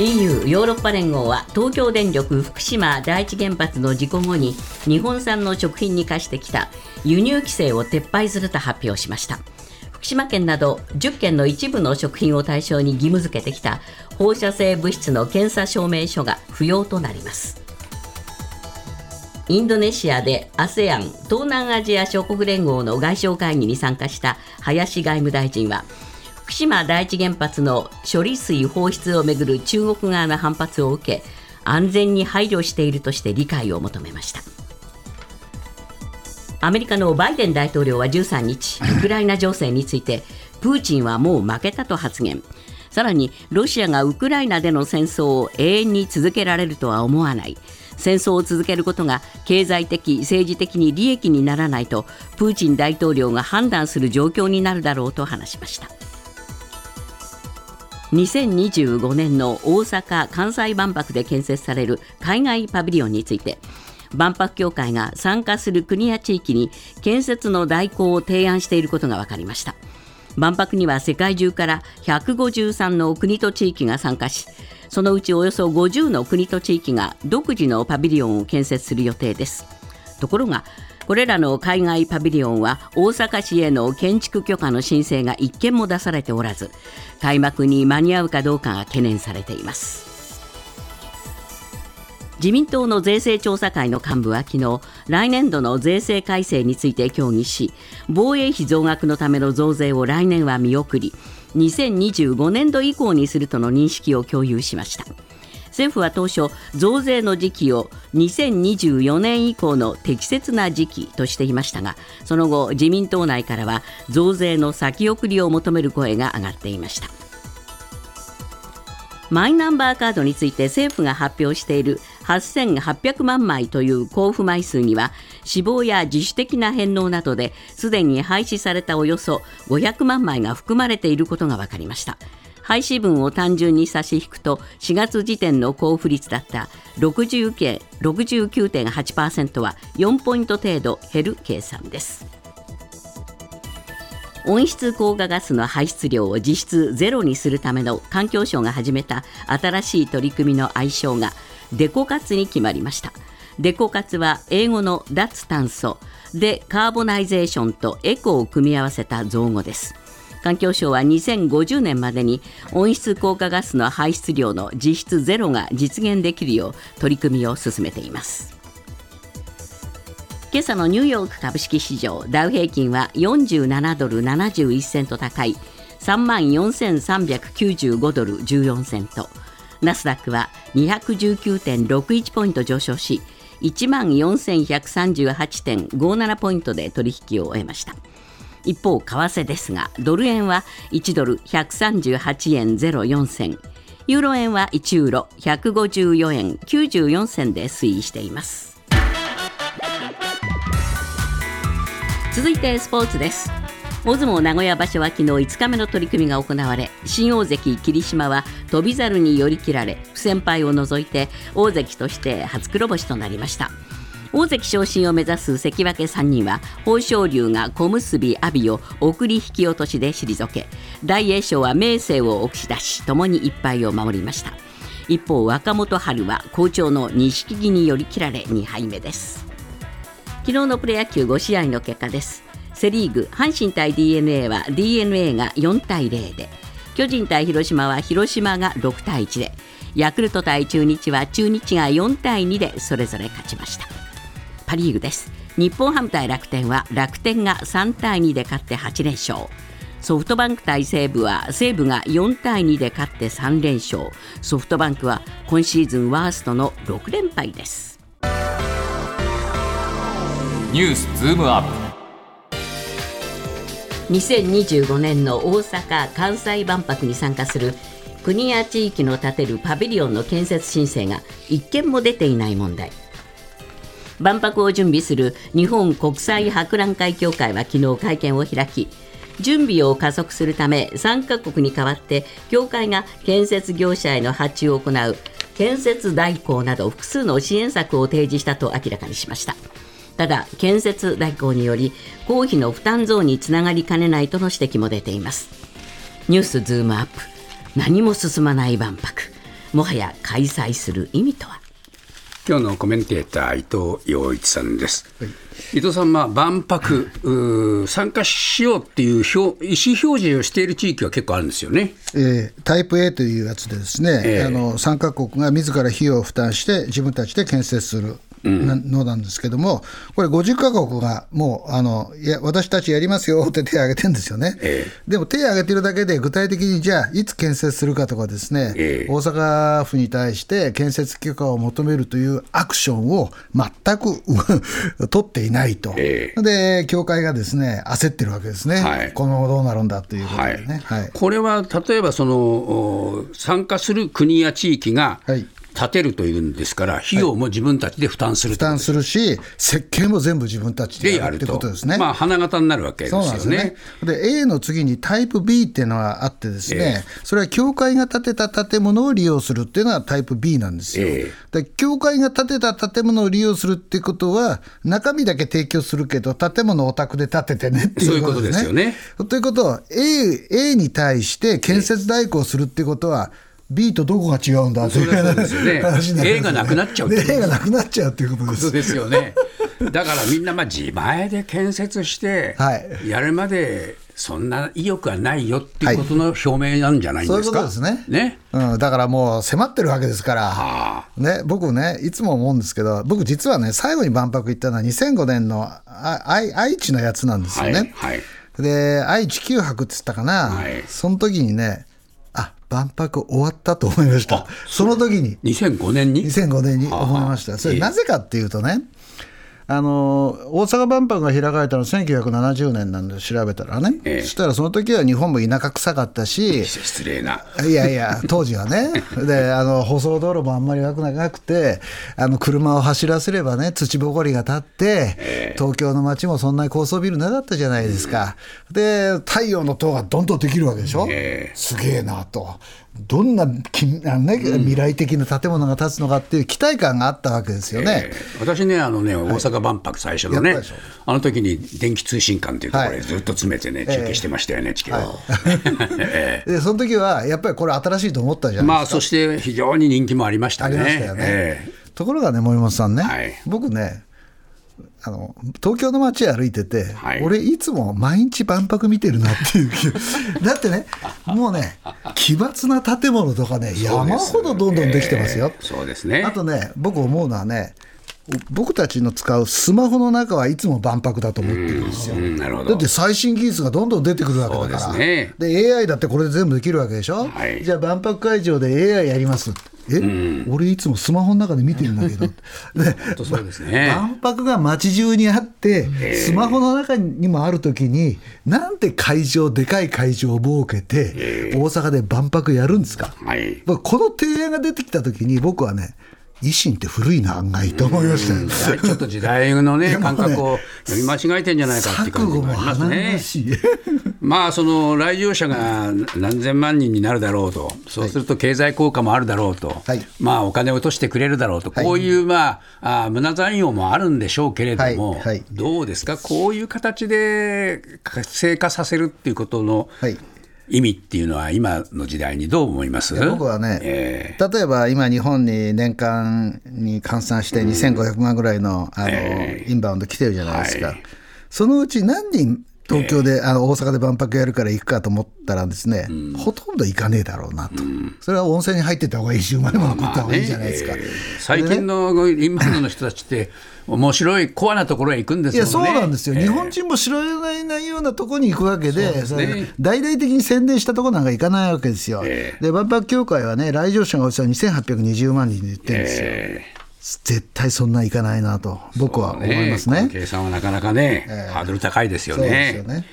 EU ヨーロッパ連合は東京電力福島第一原発の事故後に日本産の食品に課してきた輸入規制を撤廃すると発表しました。福島県など10県の一部の食品を対象に義務付けてきた放射性物質の検査証明書が不要となります。インドネシアで ASEAN 東南アジア諸国連合の外相会議に参加した林外務大臣は福島第一原発の処理水放出をめぐる中国側の反発を受け安全に配慮しているとして理解を求めました。アメリカのバイデン大統領は13日ウクライナ情勢についてプーチンはもう負けたと発言。さらにロシアがウクライナでの戦争を永遠に続けられるとは思わない。戦争を続けることが経済的政治的に利益にならないとプーチン大統領が判断する状況になるだろうと話しました。2025年の大阪・関西万博で建設される海外パビリオンについて万博協会が参加する国や地域に建設の代行を提案していることが分かりました。万博には世界中から153の国と地域が参加しそのうちおよそ50の国と地域が独自のパビリオンを建設する予定です。ところがこれらの海外パビリオンは大阪市への建築許可の申請が1件も出されておらず開幕に間に合うかどうかが懸念されています。自民党の税制調査会の幹部は昨日来年度の税制改正について協議し防衛費増額のための増税を来年は見送り2025年度以降にするとの認識を共有しました。政府は当初増税の時期を2024年以降の適切な時期としていましたがその後自民党内からは増税の先送りを求める声が上がっていました。マイナンバーカードについて政府が発表している8800万枚という交付枚数には死亡や自主的な返納などですでに廃止されたおよそ500万枚が含まれていることが分かりました。廃止分を単純に差し引くと4月時点の交付率だった69.8%は4ポイント程度減る計算です。温室効果ガスの排出量を実質ゼロにするための環境省が始めた新しい取り組みの愛称がデコ活に決まりました。デコ活は英語の脱炭素でカーボナイゼーションとエコを組み合わせた造語です。環境省は2050年までに温室効果ガスの排出量の実質ゼロが実現できるよう取り組みを進めています。今朝のニューヨーク株式市場ダウ平均は47ドル71セント高い3万4395ドル14セント。ナスダックは219.61ポイント上昇し1万4138.57ポイントで取引を終えました。一方為替ですがドル円は1ドル138円04銭。ユーロ円は1ユーロ154円94銭で推移しています。続いてスポーツです。大相撲名古屋場所は昨日5日目の取り組みが行われ新大関霧島は翔猿に寄り切られ不戦敗を除いて大関として初黒星となりました。大関昇進を目指す関脇3人は豊昇龍が小結阿炎を送り引き落としで退け大栄翔は明生を押し出しともに1敗を守りました。一方若元春は好調の錦木に寄り切られ2敗目です。昨日のプロ野球5試合の結果です。セ・リーグ阪神対 d n a は d n a が4対0で巨人対広島は広島が6対1でヤクルト対中日は中日が4対2でそれぞれ勝ちました。パ・リーグです。日本ハム対楽天は楽天が3対2で勝って8連勝。ソフトバンク対西武は西武が4対2で勝って3連勝。ソフトバンクは今シーズンワーストの6連敗です。ニュースズームアップ。2025年の大阪・関西万博に参加する国や地域の建てるパビリオンの建設申請が一件も出ていない問題万博を準備する日本国際博覧会協会は昨日会見を開き準備を加速するため参加国に代わって協会が建設業者への発注を行う建設代行など複数の支援策を提示したと明らかにしました。ただ建設代行により公費の負担増につながりかねないとの指摘も出ています。ニュースズームアップ。何も進まない万博。もはや開催する意味とは？今日のコメンテーター伊藤洋一さんです、伊藤さん、まあ、万博参加しようっていう表意思表示をしている地域は結構あるんですよね。えータイプ A というやつでですね、ええあの参加国が自ら費用を負担して自分たちで建設する。なのなんですけども、これ50カ国がもうあのいや私たちやりますよって手を挙げてるんですよね、えでも手を挙げてるだけで具体的にじゃあいつ建設するかとかですね、ええ。大阪府に対して建設許可を求めるというアクションを全くう 取っていないと、えで教会がですね焦ってるわけですね、はい。この後どうなるんだということはい。でね。はい。これは例えばそのお参加する国や地域がはい建てるというんですから、費用も自分たちで負担する負担するし、設計も全部自分たちでやるってことですね。まあ、花形になるわけですそうよなんですねね。。で、A の次にタイプ B っていうのがあってですね、それは教会が建てた建物を利用するっていうのはタイプ B なんですよ。えで教会が建てた建物を利用するってことは、中身だけ提供するけど、建物をお宅で建ててねっていうことですね。そういうことですよということは A、A に対して建設代行するってことは、B とどこが違うんだという話になります A がなくなっちゃう A がなくなっちゃうということですそう。ですよね。だからみんなまあ自前で建設してはいやるまでそんな意欲はないよっていうことの表明なんじゃないんそういうですか。ことですね。ね。うん、だからもう迫ってるわけですから、あね、僕ね、いつも思うんですけど、僕、実はね、最後に万博行ったのは2005年のあ愛愛知のやつなんですよね。はいはいで、愛知九博って言ったかな、はいその時にね、あ万博終わったと思いました、その時に。2005年に？2005年に思いました。それなぜかっていうとね、あの大阪万博が開かれたのは1970年なんで調べたらね、ええ。そしたらその時は日本も田舎臭かったし、失礼な。いやいや、当時はね、であの舗装道路もあんまり悪くなくて、あの車を走らせればね、土ぼこりが立って、東京の街もそんなに高層ビルなかったじゃないですか、で太陽の塔がどんどんできるわけでしょ、ええ。すげえなと、どんなね未来的な建物が建つのかっていう期待感があったわけですよね。えー私ね、あのね、大阪万博最初のね、やったでしょ。あの時に電気通信館というところはい。でずっと詰めてね、中継してましたよね、地球 でその時はやっぱりこれ新しいと思ったじゃーまあ、ないですか。そして非常に人気もありましたね。ありましたよね。え。ところがね、森本さんね、はい。僕ねあの、東京の街歩いてて、はい。俺、いつも毎日万博見てるなっていう。気 だってね、もうね、奇抜な建物とかね、山ほどどんどんできてますよ。えーそうですね。あとね、僕思うのはね、僕たちの使うスマホの中はいつも万博だと思ってるんですよ。うんなるほど。だって最新技術がどんどん出てくるわけだから、ですね。で AI だってこれで全部できるわけでしょ、はい。じゃあ万博会場で AI やります、え、俺、いつもスマホの中で見てるんだけど、で当そうですね。万博が街中にあって、スマホの中にもあるときに、なんて会場、でかい会場を設けて、大阪で万博やるんですか？はい。まあこの提案が出てきたときに、僕はね、維新って古いな、案外と思いましたよ。ちょっと時代のね、感覚を読み間違えてんじゃないかって感じがあります華ね。まあ、その来場者が何千万人になるだろうと、そうすると経済効果もあるだろうと、はい。まあ、お金を落としてくれるだろうと、はい。こういう、まあ、あ無駄残用もあるんでしょうけれども、どうですか、こういう形で活性化させるっていうことのはい意味っていうのは、今の時代にどう思います？僕はね、え例えば今、日本に年間に換算して2500万ぐらいのあの、えインバウンド来てるじゃないですか、はい。そのうち何人、東京で、あの大阪で万博やるから行くかと思ったらですね、ほとんど行かねえだろうなと、それは温泉に入ってた方がいいし、うまいもの食った方がいいじゃないですか。えー最近の インバウンドの人たちって、面白いコアなところへ行くんですいやよね。そうなんですよ、えー日本人も知らないようなところに行くわけで、そね大々的に宣伝したところなんか行かないわけですよ。ええで、万博協会はね、来場者がおよそ2820万人で言ってるんですよ。え絶対そんないかないなと、僕は思いますね。この計算はなかなかね、ハードル高いですよそうでね。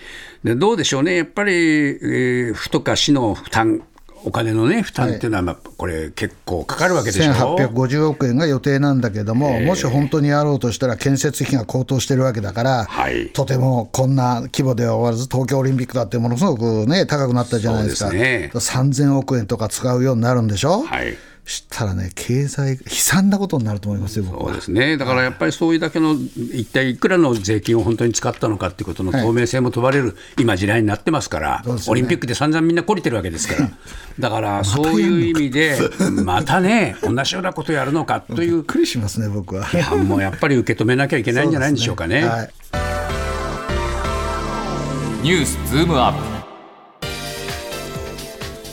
どうでしょうね、やっぱり、えー府とか市の負担、お金のね、負担っていうのは、まあ、これ、結構かかるわけでしょ？1850億円が予定なんだけども、もし本当にやろうとしたら、建設費が高騰してるわけだから、はい。とてもこんな規模では終わらず、東京オリンピックだってものすごくね、高くなったじゃないですか、すね。3000億円とか使うようになるんでしょ？はいしたらね、経済、悲惨なことになると思いますよ、僕は。そうですね、だからやっぱりそういうだけの、一体いくらの税金を本当に使ったのかっていうことの透明性も問われる、今、時代になってますから、ね。オリンピックで散々みんな懲りてるわけですから、だからそういう意味で、またね、同じようなことやるのかという。びっくりしますね、僕は。批判もやっぱり受け止めなきゃいけないんじゃないんでしょうかね。はい。ニュースズームアップ。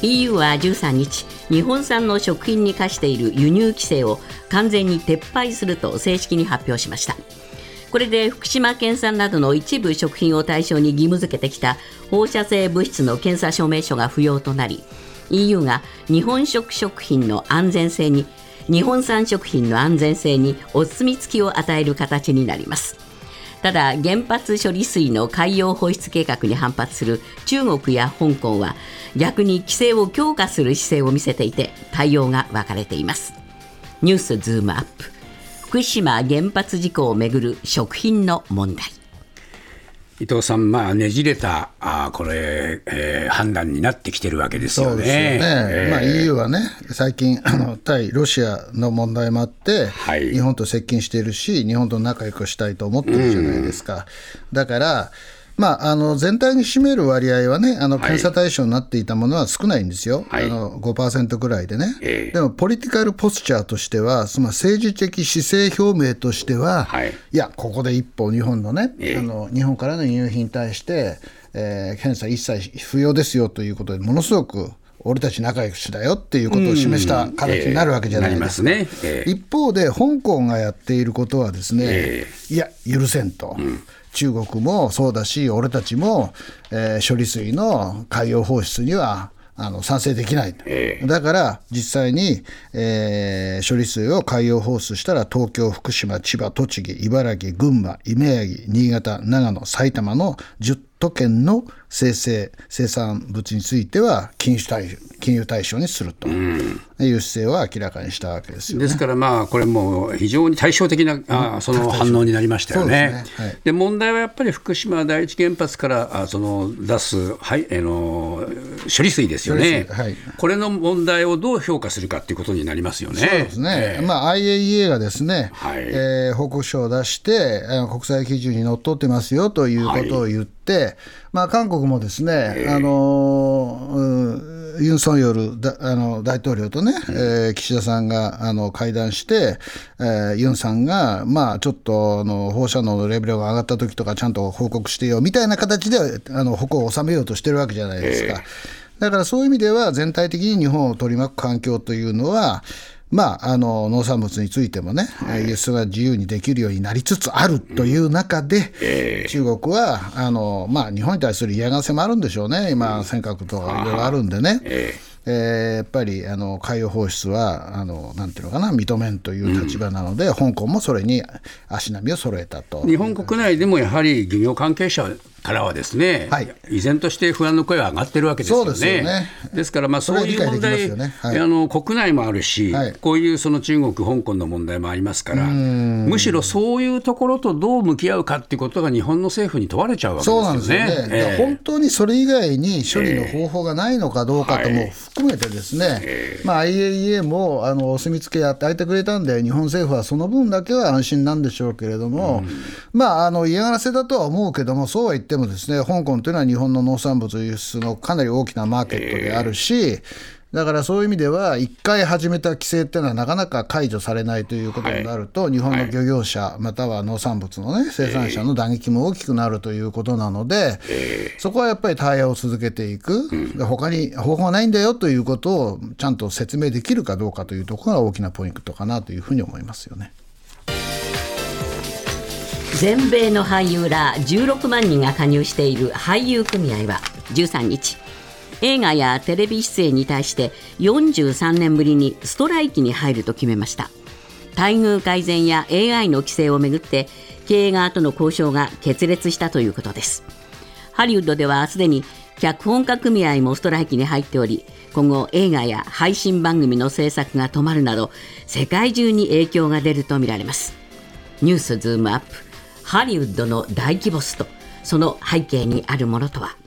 EU は13日日本産の食品に課している輸入規制を完全に撤廃すると正式に発表しました。これで福島県産などの一部食品を対象に義務付けてきた放射性物質の検査証明書が不要となり EU が日本食食品の安全性に日本産食品の安全性にお墨付きを与える形になります。ただ原発処理水の海洋放出計画に反発する中国や香港は逆に規制を強化する姿勢を見せていて対応が分かれています。ニュースズームアップ。福島原発事故をめぐる食品の問題。伊藤さん、まあ、ねじれたあーこれ、えー判断になってきてるわけですよね。そうですよね、えーまあ、EU はね、最近あの、対ロシアの問題もあって、はい日本と接近しているし、日本と仲良くしたいと思ってるじゃないですか。だからまあ、あの全体に占める割合はね、あの検査対象になっていたものは少ないんですよ、はい。あの5%ぐらいでね、ええ。でもポリティカルポスチャーとしては、その政治的姿勢表明としては、はい。や、ここで一歩、日本のね、ええ。あの日本からの輸入品に対して、えー検査一切不要ですよということで、ものすごく俺たち仲良しだよっていうことを示した形になるわけじゃないですか。ええなりますねええ。一方で、香港がやっていることはですね、えいや、許せんと。中国もそうだし、俺たちも、えー処理水の海洋放出にはあの賛成できない、ええ。だから実際に、えー処理水を海洋放出したら東京、福島、千葉、栃木、茨城、群馬、宮城、新潟、長野、埼玉の10都県の生成生産物については禁輸対禁輸対象にすると。いう姿勢を明らかにしたわけですよね。ですから、まあ、これもう非常に対照的なあその反応になりましたよね。ですね。はい。で問題はやっぱり福島第一原発からあその出す、はいあの処理水ですよね、はい。これの問題をどう評価するかということになりますよね。そうですね、まあ、IAEA がですね、はい。えー報告書を出して、国際基準にのっとってますよということを言って、まあ、韓国もですね、あのうんユン・ソンヨルだあの大統領とね、えー岸田さんがあの会談して、えーユンさんが、まあ、ちょっとあの放射能のレベルが上がった時とか、ちゃんと報告してよみたいな形であの矛を収めようとしてるわけじゃないですか。だからそういう意味では、全体的に日本を取り巻く環境というのは、まあ、あの農産物についてもね、輸出が自由にできるようになりつつあるという中で、中国はあの、まあ、日本に対する嫌がらせもあるんでしょうね、今、尖閣とかいろいろあるんでね。えーやっぱりあの海洋放出はあのなんていうのかな認めんという立場なので、香港もそれに足並みを揃えたと。日本国内でもやはり漁業関係者からはですね、はい。依然として不安の声は上がってるわけですよね。そうですよね。ですから、まあ、そそういう問題、よね。はい。あの国内もあるし、はい。こういうその中国、香港の問題もありますから、むしろそういうところとどう向き合うかっていうことが日本の政府に問われちゃうわけですそうよね。なんですよね、ええ。本当にそれ以外に処理の方法がないのかどうかとも含めてですね、まあ、IAEA もあのお墨付け与えてくれたんで、日本政府はその分だけは安心なんでしょうけれども、まあ、あの嫌がらせだとは思うけども、そうは言ってもですね、香港というのは日本の農産物輸出のかなり大きなマーケットであるし、だからそういう意味では、一回始めた規制っていうのはなかなか解除されないということになると、日本の漁業者、または農産物の、ね、生産者の打撃も大きくなるということなので、そこはやっぱり対応を続けていく、で他に方法はないんだよということをちゃんと説明できるかどうかというところが大きなポイントかなというふうに思いますよね。全米の俳優ら16万人が加入している俳優組合は13日映画やテレビ出演に対して43年ぶりにストライキに入ると決めました。待遇改善や AI の規制をめぐって経営側との交渉が決裂したということです。ハリウッドではすでに脚本家組合もストライキに入っており今後映画や配信番組の制作が止まるなど世界中に影響が出るとみられます。ニュースズームアップ。ハリウッドの大規模ストその背景にあるものとは？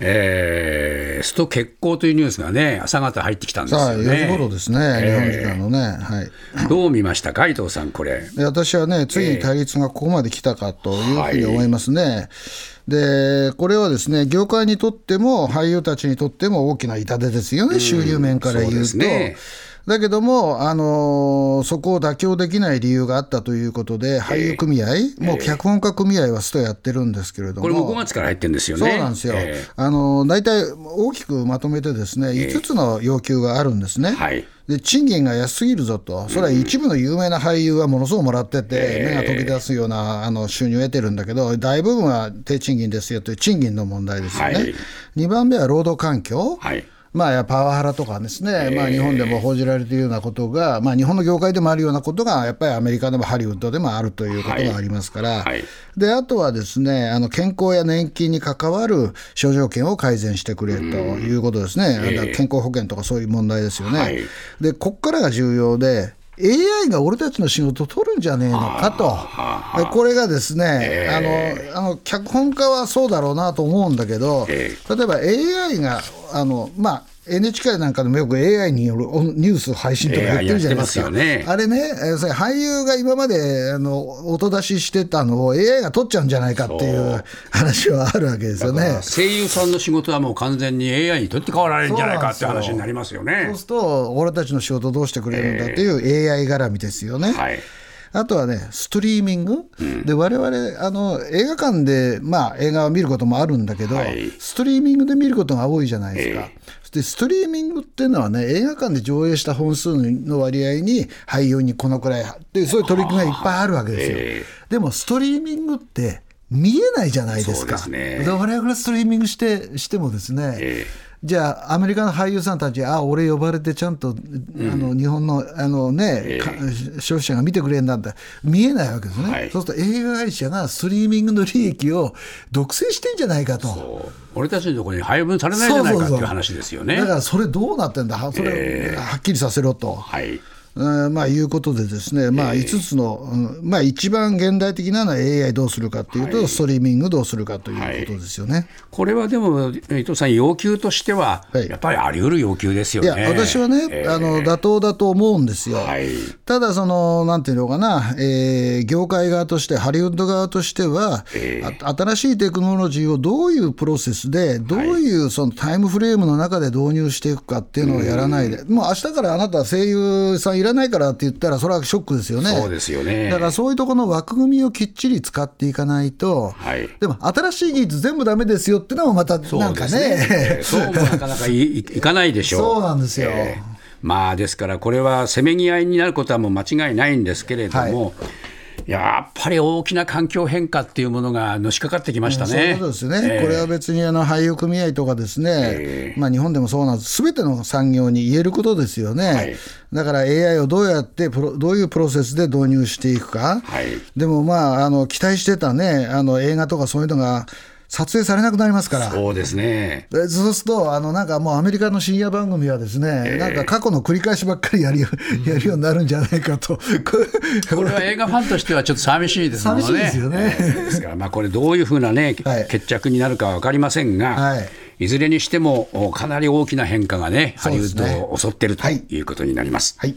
えー、スト決行というニュースがね、朝方入ってきたんですよ4時ね。頃ですね、日本時間のね。はい。どう見ましたか、伊藤さん、これ。で私はね、ついに対立がここまで来たかというふうに思いますね。で、これはですね、業界にとっても、俳優たちにとっても大きな痛手ですよね、収入面から言うと。そうですねだけども、あのーそこを妥協できない理由があったということで、俳優組合、もう脚本家組合はストやってるんですけれども、これも5月から入ってるんですよそうね。なんですよ、えあの大体大きくまとめてですね、5つの要求があるんですね。はい。で賃金が安すぎるぞと、それは一部の有名な俳優はものすごくもらってて、目が飛び出すようなあの収入を得てるんだけど、大部分は低賃金ですよという賃金の問題ですよね。はい。2番目は労働環境。はいまあ、やパワハラとかですね、まあ、日本でも報じられているようなことが、まあ、日本の業界でもあるようなことが、やっぱりアメリカでもハリウッドでもあるということがありますから、はい。はい。であとはですね、あの健康や年金に関わる諸条件を改善してくれということですね、だから健康保険とかそういう問題ですよね。はい。で、こっからが重要で、AI が俺たちの仕事を取るんじゃねえのかと、でこれがですね、あのあの脚本家はそうだろうなと思うんだけど、え例えば AI が、あのまあ、NHK なんかでもよく AI によるニュース配信とかやってるじゃないですか。すよねあれね、俳優が今まであの音出ししてたのを AI が取っちゃうんじゃないかっていう話はあるわけですよね。声優さんの仕事はもう完全に AI に取って代わられるんじゃないかって話になりますよそうねす。ると、俺たちの仕事どうしてくれるんだっていう AI 絡みですよね。はいあとはね、ストリーミング、で我々あの映画館で、まあ、映画を見ることもあるんだけど、はい。ストリーミングで見ることが多いじゃないですか。えでストリーミングっていうのはね、映画館で上映した本数の割合に俳優にこのくらいっていう、そういう取り組みがいっぱいあるわけですよ。えでも、ストリーミングって見えないじゃないですか。そうですね。で我々がストリーミングしてしてもですね、えじゃあ、アメリカの俳優さんたち、あ俺呼ばれてちゃんと、あの日本のあの、ねか消費者が見てくれるんだって、見えないわけですね、はい。そうすると映画会社がストリーミングの利益を独占してんじゃないかと。俺たちのところに配分されないじゃないかっていう話ですよね。だからそれどうなってんだ、はそれ、はっきりさせろと。はい。うんまあ、いうことでですね、まあ、5つの、うんまあ、一番現代的なのは AI どうするかというと、ストリーミングどうするかということですよね。これはでも、伊藤さん、要求としては、はい。やっぱりあり得る要求ですよいね。や、私はね、あの妥当だと思うんですよ。はい。ただ、その、なんていうのかな、えー業界側として、ハリウッド側としては、あ新しいテクノロジーをどういうプロセスで、どういうそのタイムフレームの中で導入していくかっていうのをやらないで、もう明日からあなた声優さんいらないからって言ったら、それはショックですよね。そうですよねだからそういうところの枠組みをきっちり使っていかないと、はいでも新しい技術全部ダメですよっていうのもまたなんかね。そうもなかなかいい いかないでしょう。そうなんですよまあですから、これはせめぎ合いになることはもう間違いないんですけれども、やっぱり大きな環境変化っていうものがのしかかってきましたね。そういうことですよね、これは別にあの俳優組合とかですね、まあ、日本でもそうなんです、すべての産業に言えることですよね、だから AI をどうやってプロ、どういうプロセスで導入していくか、はい。でもまあ、あの期待してたね、あの映画とかそういうのが撮影されなくなりますから。そうですね。でそうすると、あのなんかもうアメリカの深夜番組はですね、なんか過去の繰り返しばっかりやるよ やるようになるんじゃないかと、これは映画ファンとしてはちょっと寂しいですもんね。寂しいですよね。えーですから、まあ、これ、どういうふうなね、はい。決着になるかは分かりませんが、はい。い、ずれにしても、おかなり大きな変化がね、ハリウッドを襲っているとはい。いうことになります。はい